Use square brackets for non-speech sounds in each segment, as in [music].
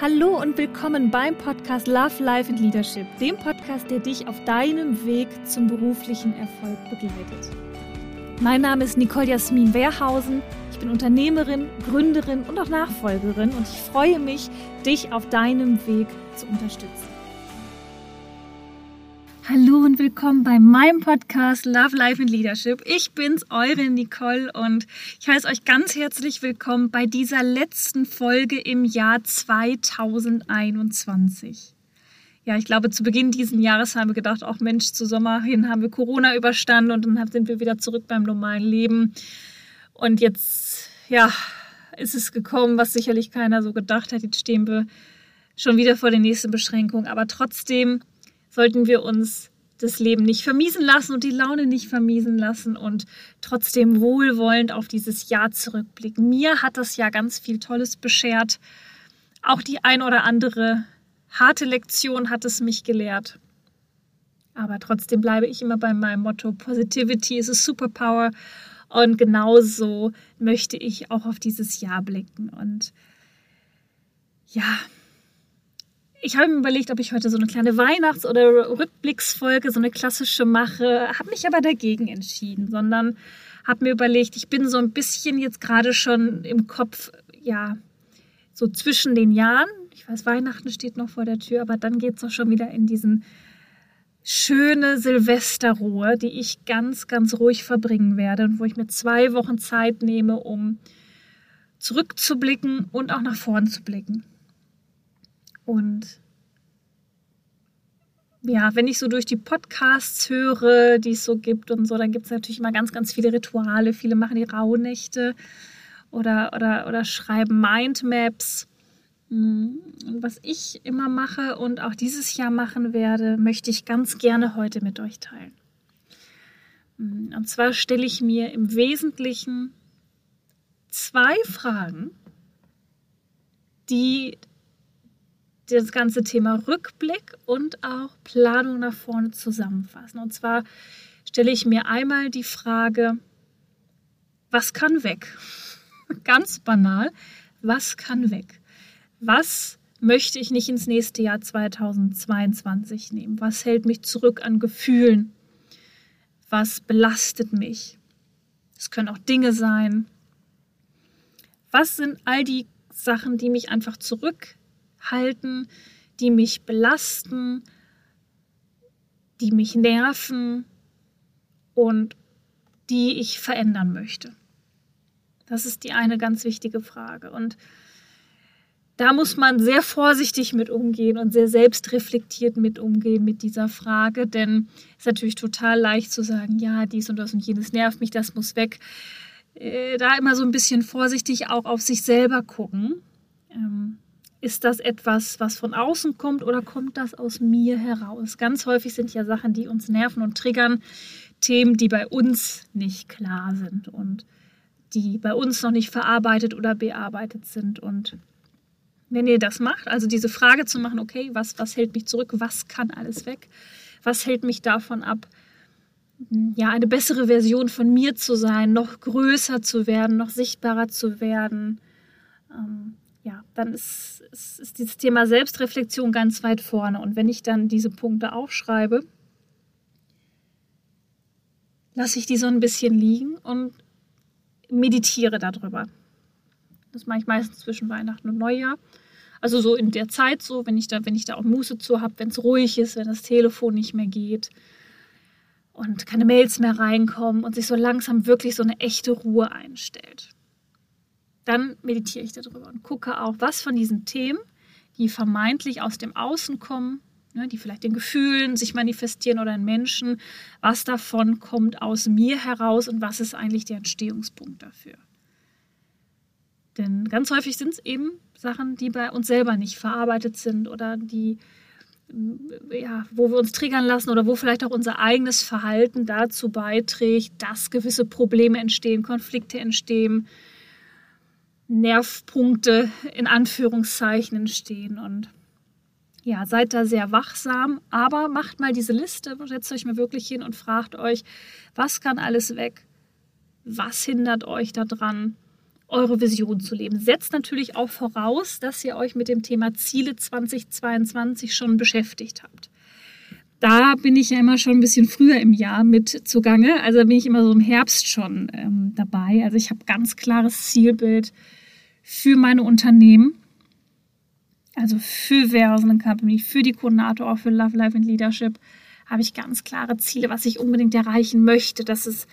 Hallo und willkommen beim Podcast Love, Life and Leadership, dem Podcast, der dich auf deinem Weg zum beruflichen Erfolg begleitet. Mein Name ist Nicole Jasmin Wehrhausen. Ich bin Unternehmerin, Gründerin und auch Nachfolgerin und ich freue mich, dich auf deinem Weg zu unterstützen. Hallo und willkommen bei meinem Podcast Love, Life and Leadership. Ich bin's, eure Nicole und ich heiße euch ganz herzlich willkommen bei dieser letzten Folge im Jahr 2021. Ja, ich glaube, zu Beginn dieses Jahres haben wir gedacht, auch Mensch, zu Sommer hin haben wir Corona überstanden und dann sind wir wieder zurück beim normalen Leben. Und jetzt, ja, ist es gekommen, was sicherlich keiner so gedacht hat. Jetzt stehen wir schon wieder vor der nächsten Beschränkung. Aber trotzdem sollten wir uns das Leben nicht vermiesen lassen und die Laune nicht vermiesen lassen und trotzdem wohlwollend auf dieses Jahr zurückblicken. Mir hat das Jahr ganz viel Tolles beschert. Auch die ein oder andere harte Lektion hat es mich gelehrt. Aber trotzdem bleibe ich immer bei meinem Motto, Positivity is a Superpower. Und genauso möchte ich auch auf dieses Jahr blicken. Und ja, ich habe mir überlegt, ob ich heute so eine kleine Weihnachts- oder Rückblicksfolge, so eine klassische mache, habe mich aber dagegen entschieden, sondern habe mir überlegt, ich bin so ein bisschen jetzt gerade schon im Kopf, ja, so zwischen den Jahren. Ich weiß, Weihnachten steht noch vor der Tür, aber dann geht es auch schon wieder in diesen schöne Silvesterruhe, die ich ganz, ganz ruhig verbringen werde und wo ich mir zwei Wochen Zeit nehme, um zurückzublicken und auch nach vorn zu blicken. Und ja, wenn ich so durch die Podcasts höre, die es so gibt und so, dann gibt es natürlich immer ganz, ganz viele Rituale. Viele machen die Rauhnächte oder, oder, oder schreiben Mindmaps. Mm, und was ich immer mache und auch dieses Jahr machen werde, möchte ich ganz gerne heute mit euch teilen. Mm, und zwar stelle ich mir im Wesentlichen zwei Fragen, die das ganze Thema Rückblick und auch Planung nach vorne zusammenfassen. Und zwar stelle ich mir einmal die Frage, was kann weg? [laughs] Ganz banal, was kann weg? Was möchte ich nicht ins nächste Jahr 2022 nehmen? Was hält mich zurück an Gefühlen? Was belastet mich? Es können auch Dinge sein. Was sind all die Sachen, die mich einfach zurück halten, die mich belasten, die mich nerven und die ich verändern möchte? Das ist die eine ganz wichtige Frage. Und da muss man sehr vorsichtig mit umgehen und sehr selbstreflektiert mit umgehen mit dieser Frage, denn es ist natürlich total leicht zu sagen, ja, dies und das und jenes nervt mich, das muss weg. Äh, da immer so ein bisschen vorsichtig auch auf sich selber gucken. Ähm, ist das etwas, was von außen kommt oder kommt das aus mir heraus? Ganz häufig sind ja Sachen, die uns nerven und triggern, Themen, die bei uns nicht klar sind und die bei uns noch nicht verarbeitet oder bearbeitet sind. Und wenn ihr das macht, also diese Frage zu machen, okay, was, was hält mich zurück, was kann alles weg, was hält mich davon ab, ja, eine bessere Version von mir zu sein, noch größer zu werden, noch sichtbarer zu werden. Ähm, ja, dann ist, ist, ist dieses Thema Selbstreflexion ganz weit vorne. Und wenn ich dann diese Punkte aufschreibe, lasse ich die so ein bisschen liegen und meditiere darüber. Das mache ich meistens zwischen Weihnachten und Neujahr. Also so in der Zeit so, wenn ich da, wenn ich da auch Muße zu habe, wenn es ruhig ist, wenn das Telefon nicht mehr geht und keine Mails mehr reinkommen und sich so langsam wirklich so eine echte Ruhe einstellt dann meditiere ich darüber und gucke auch, was von diesen Themen, die vermeintlich aus dem Außen kommen, ne, die vielleicht in Gefühlen sich manifestieren oder in Menschen, was davon kommt aus mir heraus und was ist eigentlich der Entstehungspunkt dafür. Denn ganz häufig sind es eben Sachen, die bei uns selber nicht verarbeitet sind oder die, ja, wo wir uns triggern lassen oder wo vielleicht auch unser eigenes Verhalten dazu beiträgt, dass gewisse Probleme entstehen, Konflikte entstehen, Nervpunkte in Anführungszeichen entstehen. Und ja, seid da sehr wachsam, aber macht mal diese Liste, setzt euch mal wirklich hin und fragt euch, was kann alles weg? Was hindert euch daran? eure Vision zu leben. Setzt natürlich auch voraus, dass ihr euch mit dem Thema Ziele 2022 schon beschäftigt habt. Da bin ich ja immer schon ein bisschen früher im Jahr mit zugange. Also bin ich immer so im Herbst schon ähm, dabei. Also ich habe ganz klares Zielbild für meine Unternehmen. Also für Versen Company, für die Koordinator, auch für Love, Life and Leadership habe ich ganz klare Ziele, was ich unbedingt erreichen möchte. Das ist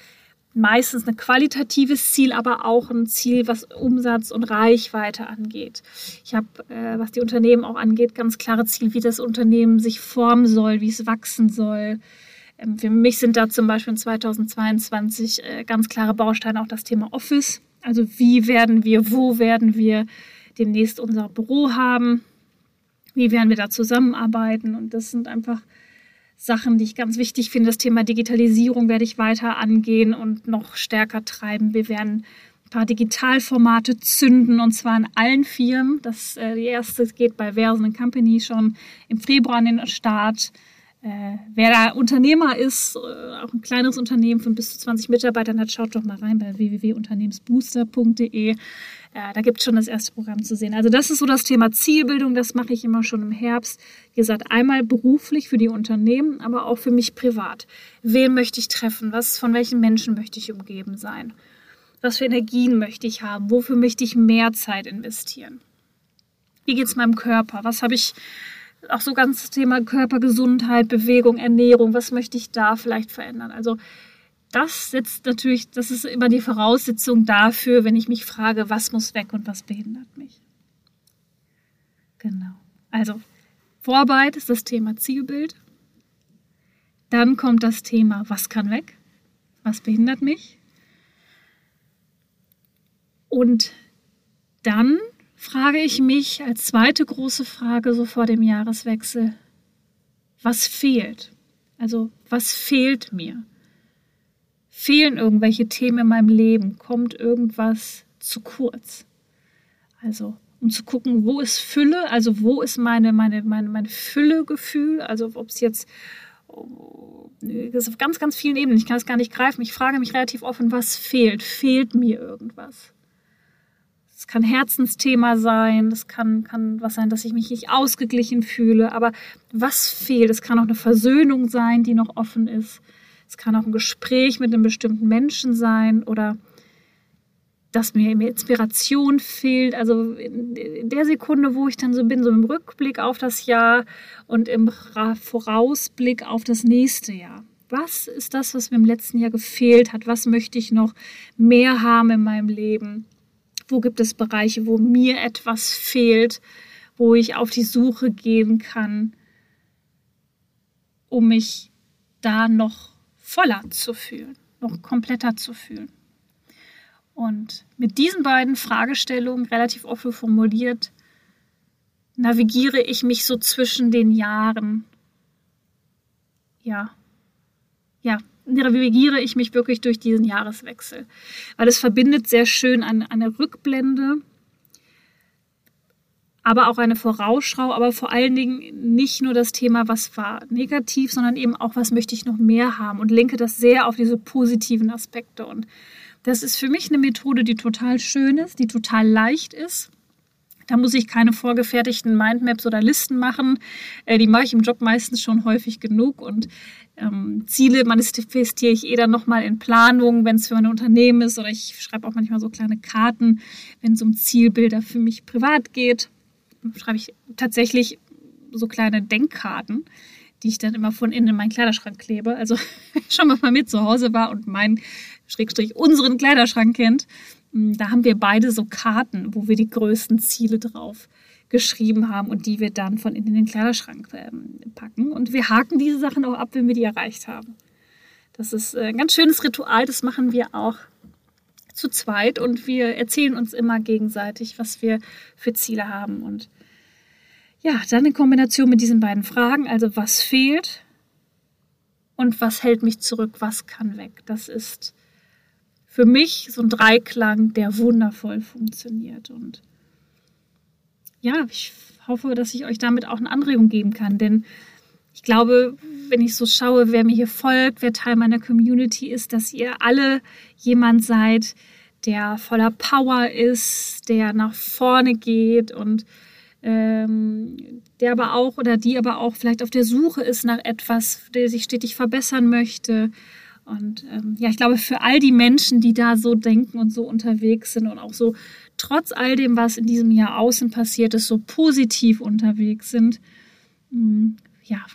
meistens ein qualitatives Ziel, aber auch ein Ziel, was Umsatz und Reichweite angeht. Ich habe, äh, was die Unternehmen auch angeht, ganz klare Ziele, wie das Unternehmen sich formen soll, wie es wachsen soll. Ähm, für mich sind da zum Beispiel in 2022 äh, ganz klare Bausteine auch das Thema Office. Also wie werden wir, wo werden wir demnächst unser Büro haben? Wie werden wir da zusammenarbeiten? Und das sind einfach Sachen, die ich ganz wichtig finde. Das Thema Digitalisierung werde ich weiter angehen und noch stärker treiben. Wir werden ein paar Digitalformate zünden und zwar in allen Firmen. Das äh, die erste geht bei Versen Company schon im Februar an den Start. Äh, wer da Unternehmer ist, äh, auch ein kleineres Unternehmen von bis zu 20 Mitarbeitern hat, schaut doch mal rein bei www.unternehmensbooster.de. Äh, da gibt es schon das erste Programm zu sehen. Also das ist so das Thema Zielbildung, das mache ich immer schon im Herbst. Wie gesagt, einmal beruflich für die Unternehmen, aber auch für mich privat. Wen möchte ich treffen? Was, von welchen Menschen möchte ich umgeben sein? Was für Energien möchte ich haben? Wofür möchte ich mehr Zeit investieren? Wie geht es meinem Körper? Was habe ich auch so ganz Thema Körpergesundheit, Bewegung, Ernährung, was möchte ich da vielleicht verändern? Also das setzt natürlich, das ist immer die Voraussetzung dafür, wenn ich mich frage, was muss weg und was behindert mich. Genau. Also Vorarbeit ist das Thema Zielbild. Dann kommt das Thema, was kann weg? Was behindert mich? Und dann frage ich mich als zweite große Frage so vor dem Jahreswechsel, was fehlt? Also was fehlt mir? Fehlen irgendwelche Themen in meinem Leben? Kommt irgendwas zu kurz? Also um zu gucken, wo ist Fülle, also wo ist meine, meine, meine, meine Füllegefühl, also ob es jetzt das ist auf ganz, ganz vielen Ebenen, ich kann es gar nicht greifen. Ich frage mich relativ offen, was fehlt? Fehlt mir irgendwas? Es kann Herzensthema sein, das kann, kann was sein, dass ich mich nicht ausgeglichen fühle, aber was fehlt? Es kann auch eine Versöhnung sein, die noch offen ist. Es kann auch ein Gespräch mit einem bestimmten Menschen sein oder dass mir Inspiration fehlt. Also in der Sekunde, wo ich dann so bin, so im Rückblick auf das Jahr und im Vorausblick auf das nächste Jahr. Was ist das, was mir im letzten Jahr gefehlt hat? Was möchte ich noch mehr haben in meinem Leben? Wo gibt es Bereiche, wo mir etwas fehlt, wo ich auf die Suche gehen kann, um mich da noch voller zu fühlen, noch kompletter zu fühlen. Und mit diesen beiden Fragestellungen relativ offen formuliert, navigiere ich mich so zwischen den Jahren. Ja, ja, navigiere ich mich wirklich durch diesen Jahreswechsel. Weil es verbindet sehr schön eine, eine Rückblende, aber auch eine Vorausschau, aber vor allen Dingen nicht nur das Thema, was war negativ, sondern eben auch, was möchte ich noch mehr haben und lenke das sehr auf diese positiven Aspekte. Und das ist für mich eine Methode, die total schön ist, die total leicht ist. Da muss ich keine vorgefertigten Mindmaps oder Listen machen. Äh, die mache ich im Job meistens schon häufig genug und ähm, Ziele manifestiere ich eh dann nochmal in Planung, wenn es für mein Unternehmen ist oder ich schreibe auch manchmal so kleine Karten, wenn es um Zielbilder für mich privat geht. Schreibe ich tatsächlich so kleine Denkkarten, die ich dann immer von innen in meinen Kleiderschrank klebe. Also [laughs] schon mal bei mir zu Hause war und meinen Schrägstrich unseren Kleiderschrank kennt, da haben wir beide so Karten, wo wir die größten Ziele drauf geschrieben haben und die wir dann von innen in den Kleiderschrank ähm, packen. Und wir haken diese Sachen auch ab, wenn wir die erreicht haben. Das ist äh, ein ganz schönes Ritual, das machen wir auch zu zweit und wir erzählen uns immer gegenseitig, was wir für Ziele haben. Und ja, dann in Kombination mit diesen beiden Fragen, also was fehlt und was hält mich zurück, was kann weg. Das ist für mich so ein Dreiklang, der wundervoll funktioniert. Und ja, ich hoffe, dass ich euch damit auch eine Anregung geben kann, denn ich glaube, wenn ich so schaue, wer mir hier folgt, wer Teil meiner Community ist, dass ihr alle jemand seid, der voller Power ist, der nach vorne geht und ähm, der aber auch oder die aber auch vielleicht auf der Suche ist nach etwas, der sich stetig verbessern möchte. Und ähm, ja, ich glaube, für all die Menschen, die da so denken und so unterwegs sind und auch so trotz all dem, was in diesem Jahr außen passiert ist, so positiv unterwegs sind, mh, mm, ja,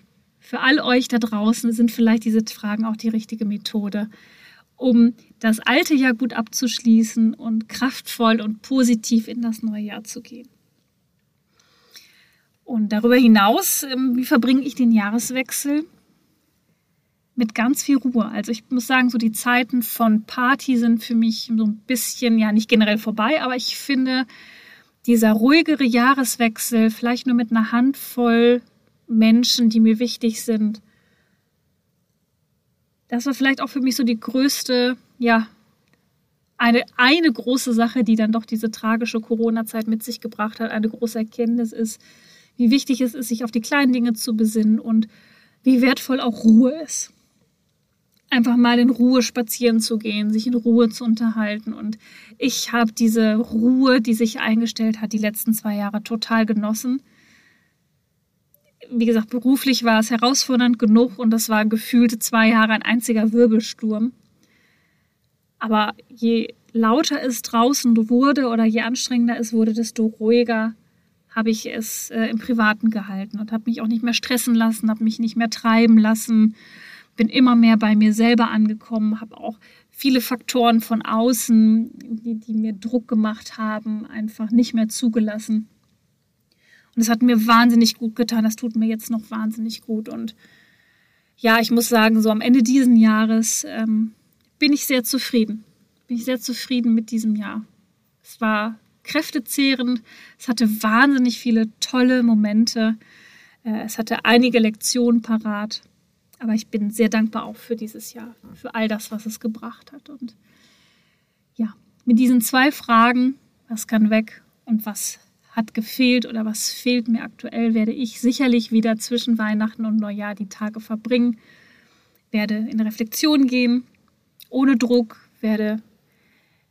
für all euch da draußen sind vielleicht diese Fragen auch die richtige Methode, um das alte Jahr gut abzuschließen und kraftvoll und positiv in das neue Jahr zu gehen. Und darüber hinaus, ähm, wie verbringe ich den Jahreswechsel? Mit ganz viel Ruhe. Also ich muss sagen, so die Zeiten von Party sind für mich so ein bisschen, ja nicht generell vorbei, aber ich finde, dieser ruhigere Jahreswechsel, vielleicht nur mit einer Handvoll Menschen, die mir wichtig sind. Das war vielleicht auch für mich so die größte, ja, eine, eine große Sache, die dann doch diese tragische Corona-Zeit mit sich gebracht hat, eine große Erkenntnis ist, wie wichtig es ist, sich auf die kleinen Dinge zu besinnen und wie wertvoll auch Ruhe ist. Einfach mal in Ruhe spazieren zu gehen, sich in Ruhe zu unterhalten. Und ich habe diese Ruhe, die sich eingestellt hat, die letzten zwei Jahre total genossen wie gesagt, beruflich war es herausfordernd genug und das war gefühlte zwei Jahre ein einziger Wirbelsturm. Aber je lauter es draußen wurde oder je anstrengender es wurde, desto ruhiger habe ich es äh, im Privaten gehalten und habe mich auch nicht mehr stressen lassen, habe mich nicht mehr treiben lassen, bin immer mehr bei mir selber angekommen, habe auch viele Faktoren von außen, die, die mir Druck gemacht haben, einfach nicht mehr zugelassen. Und es hat mir wahnsinnig gut getan. Das tut mir jetzt noch wahnsinnig gut. Und ja, ich muss sagen, so am Ende dieses Jahres ähm, bin ich sehr zufrieden. Bin ich sehr zufrieden mit diesem Jahr. Es war kräftezehrend. Es hatte wahnsinnig viele tolle Momente. Äh, es hatte einige Lektionen parat. Aber ich bin sehr dankbar auch für dieses Jahr, für all das, was es gebracht hat. Und ja, mit diesen zwei Fragen, was kann weg und was hat gefehlt oder was fehlt mir aktuell, werde ich sicherlich wieder zwischen Weihnachten und Neujahr die Tage verbringen, werde in Reflexion gehen, ohne Druck, werde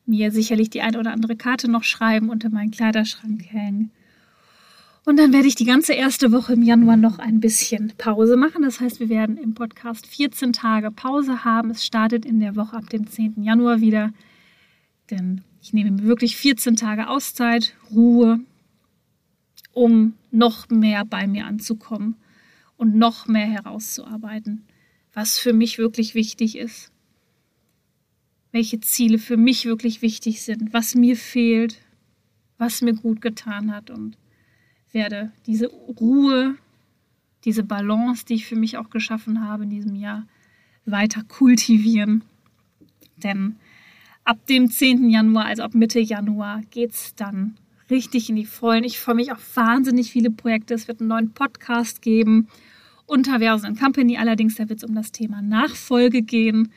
mir sicherlich die eine oder andere Karte noch schreiben, unter meinen Kleiderschrank hängen. Und dann werde ich die ganze erste Woche im Januar noch ein bisschen Pause machen. Das heißt, wir werden im Podcast 14 Tage Pause haben. Es startet in der Woche ab dem 10. Januar wieder. Denn ich nehme mir wirklich 14 Tage Auszeit, Ruhe, um noch mehr bei mir anzukommen und noch mehr herauszuarbeiten, was für mich wirklich wichtig ist, welche Ziele für mich wirklich wichtig sind, was mir fehlt, was mir gut getan hat und werde diese Ruhe, diese Balance, die ich für mich auch geschaffen habe in diesem Jahr, weiter kultivieren. Denn ab dem 10. Januar, also ab Mitte Januar, geht es dann richtig in die Vollen. Ich freue mich auf wahnsinnig viele Projekte. Es wird einen neuen Podcast geben unter Versen Company. Allerdings, da wird es um das Thema Nachfolge gehen.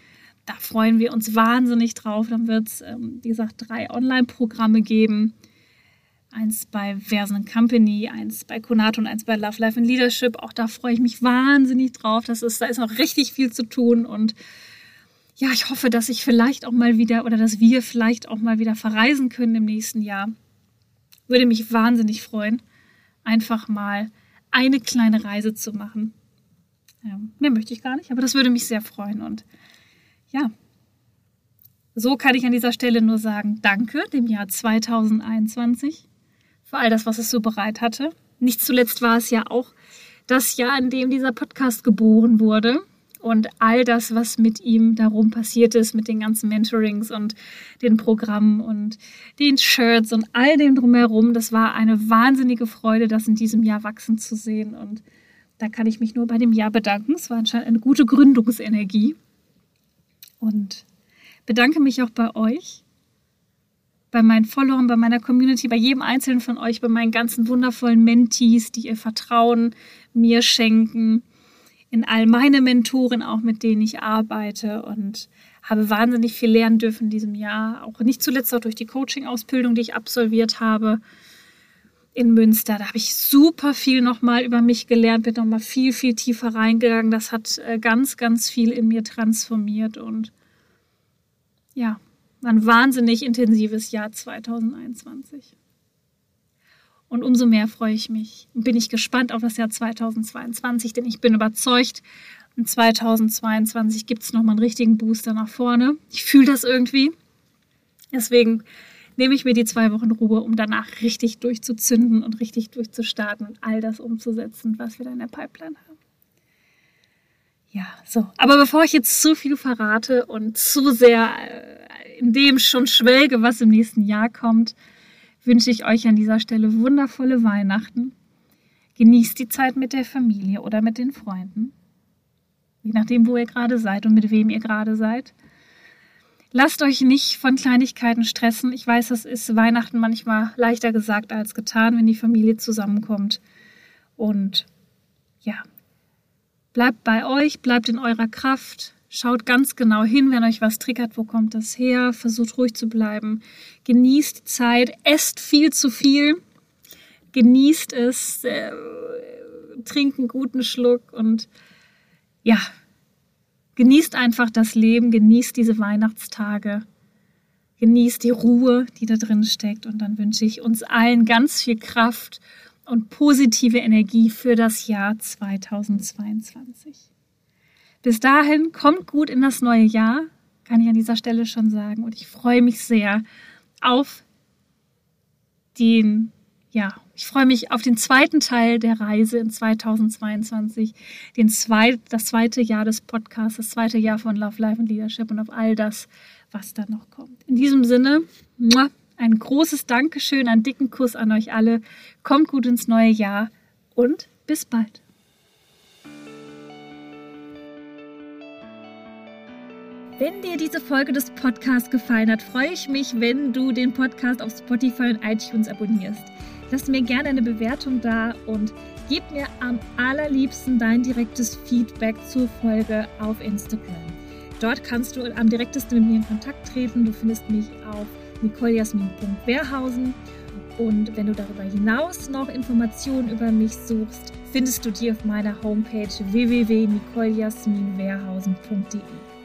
Da freuen wir uns wahnsinnig drauf. Dann wird es, ähm, wie gesagt, drei Online-Programme geben. Eins bei Versen Company, eins bei Konato und eins bei Love, Life and Leadership. Auch da freue ich mich wahnsinnig drauf. Das ist, da ist noch richtig viel zu tun und ja, ich hoffe, dass ich vielleicht auch mal wieder oder dass wir vielleicht auch mal wieder verreisen können im nächsten Jahr. Würde mich wahnsinnig freuen, einfach mal eine kleine Reise zu machen. Ja, mehr möchte ich gar nicht, aber das würde mich sehr freuen. Und ja, so kann ich an dieser Stelle nur sagen, danke dem Jahr 2021 für all das, was es so bereit hatte. Nicht zuletzt war es ja auch das Jahr, in dem dieser Podcast geboren wurde und all das, was mit ihm darum passiert ist, mit den ganzen Mentorings und den Programmen und den Shirts und all dem drumherum, das war eine wahnsinnige Freude, das in diesem Jahr wachsen zu sehen. Und da kann ich mich nur bei dem Jahr bedanken. Es war anscheinend eine gute Gründungsenergie. Und bedanke mich auch bei euch, bei meinen Followern, bei meiner Community, bei jedem einzelnen von euch, bei meinen ganzen wundervollen Mentees, die ihr Vertrauen mir schenken in all meine Mentoren, auch mit denen ich arbeite und habe wahnsinnig viel lernen dürfen in diesem Jahr. Auch nicht zuletzt auch durch die Coaching-Ausbildung, die ich absolviert habe in Münster. Da habe ich super viel nochmal über mich gelernt, bin nochmal viel, viel tiefer reingegangen. Das hat äh, ganz, ganz viel in mir transformiert und ja, War ein wahnsinnig intensives Jahr 2021. Und umso mehr freue ich mich und bin ich gespannt auf das Jahr 2022, denn ich bin überzeugt, in 2022 gibt es nochmal einen richtigen Booster nach vorne. Ich fühle das irgendwie. Deswegen nehme ich mir die zwei Wochen Ruhe, um danach richtig durchzuzünden und richtig durchzustarten und all das umzusetzen, was wir da in der Pipeline haben. Ja, so. Aber bevor ich jetzt zu viel verrate und zu sehr äh, in dem schon schwelge, was im nächsten Jahr kommt, wünsche ich euch an dieser Stelle wundervolle Weihnachten. Genießt die Zeit mit der Familie oder mit den Freunden. Je nachdem, wo ihr gerade seid und mit wem ihr gerade seid. Lasst euch nicht von Kleinigkeiten stressen. Ich weiß, das ist Weihnachten manchmal leichter gesagt als getan, wenn die Familie zusammenkommt. Und ja, Bleibt bei euch, bleibt in eurer Kraft. Schaut ganz genau hin, wenn euch was triggert, wo kommt das her. Versucht ruhig zu bleiben. Genießt die Zeit. Esst viel zu viel. Genießt es. Äh, trinkt einen guten Schluck und ja, genießt einfach das Leben. Genießt diese Weihnachtstage. Genießt die Ruhe, die da drin steckt. Und dann wünsche ich uns allen ganz viel Kraft und positive Energie für das Jahr 2022. Bis dahin kommt gut in das neue Jahr, kann ich an dieser Stelle schon sagen. Und ich freue mich sehr auf den, ja, ich freue mich auf den zweiten Teil der Reise in 2022, den zweit, das zweite Jahr des Podcasts, das zweite Jahr von Love, Life and Leadership und auf all das, was da noch kommt. In diesem Sinne, ein großes Dankeschön, einen dicken Kuss an euch alle. Kommt gut ins neue Jahr und bis bald. Wenn dir diese Folge des Podcasts gefallen hat, freue ich mich, wenn du den Podcast auf Spotify und iTunes abonnierst. Lass mir gerne eine Bewertung da und gib mir am allerliebsten dein direktes Feedback zur Folge auf Instagram. Dort kannst du am direktesten mit mir in Kontakt treten. Du findest mich auf nicolejasmin.wehrhausen. Und wenn du darüber hinaus noch Informationen über mich suchst, findest du die auf meiner Homepage www.nicolejasminwehrhausen.de.